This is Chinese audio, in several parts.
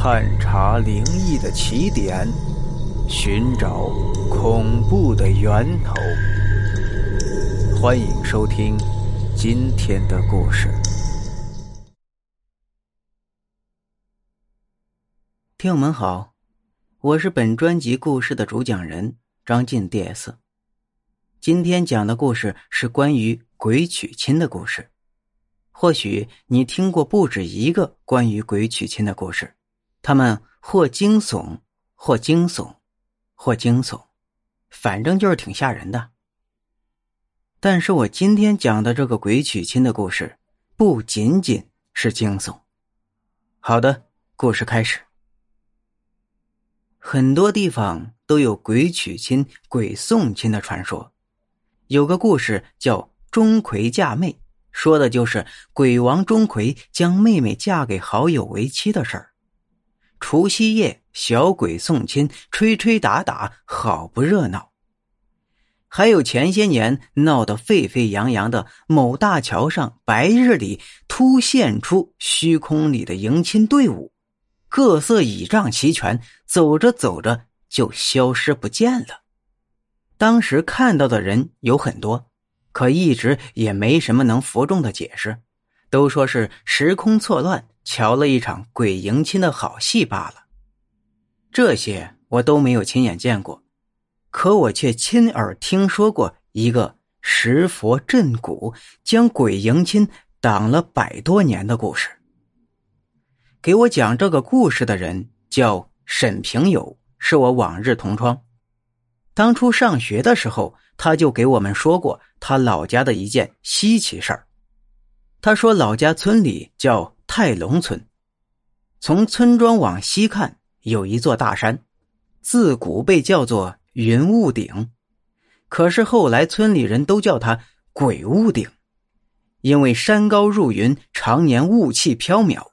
探查灵异的起点，寻找恐怖的源头。欢迎收听今天的故事。听友们好，我是本专辑故事的主讲人张晋 DS。今天讲的故事是关于鬼娶亲的故事。或许你听过不止一个关于鬼娶亲的故事，他们或惊悚，或惊悚，或惊悚，反正就是挺吓人的。但是我今天讲的这个鬼娶亲的故事，不仅仅是惊悚。好的，故事开始。很多地方都有鬼娶亲、鬼送亲的传说，有个故事叫钟馗嫁妹。说的就是鬼王钟馗将妹妹嫁给好友为妻的事儿。除夕夜，小鬼送亲，吹吹打打，好不热闹。还有前些年闹得沸沸扬扬的某大桥上，白日里突现出虚空里的迎亲队伍，各色倚仗齐全，走着走着就消失不见了。当时看到的人有很多。可一直也没什么能服众的解释，都说是时空错乱，瞧了一场鬼迎亲的好戏罢了。这些我都没有亲眼见过，可我却亲耳听说过一个石佛镇古将鬼迎亲挡了百多年的故事。给我讲这个故事的人叫沈平友，是我往日同窗。当初上学的时候，他就给我们说过他老家的一件稀奇事儿。他说，老家村里叫泰龙村，从村庄往西看有一座大山，自古被叫做云雾顶，可是后来村里人都叫它鬼雾顶，因为山高入云，常年雾气飘渺，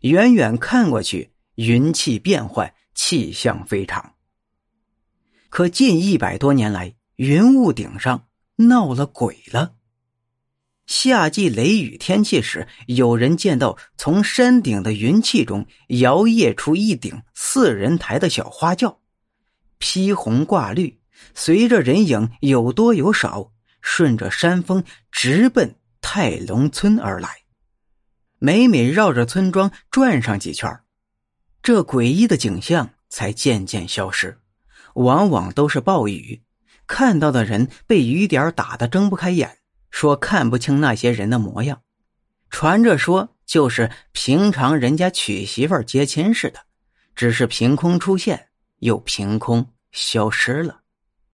远远看过去云气变幻，气象非常。可近一百多年来，云雾顶上闹了鬼了。夏季雷雨天气时，有人见到从山顶的云气中摇曳出一顶四人抬的小花轿，披红挂绿，随着人影有多有少，顺着山峰直奔泰龙村而来。每每绕着村庄转上几圈，这诡异的景象才渐渐消失。往往都是暴雨，看到的人被雨点打得睁不开眼，说看不清那些人的模样。传着说，就是平常人家娶媳妇接亲似的，只是凭空出现，又凭空消失了。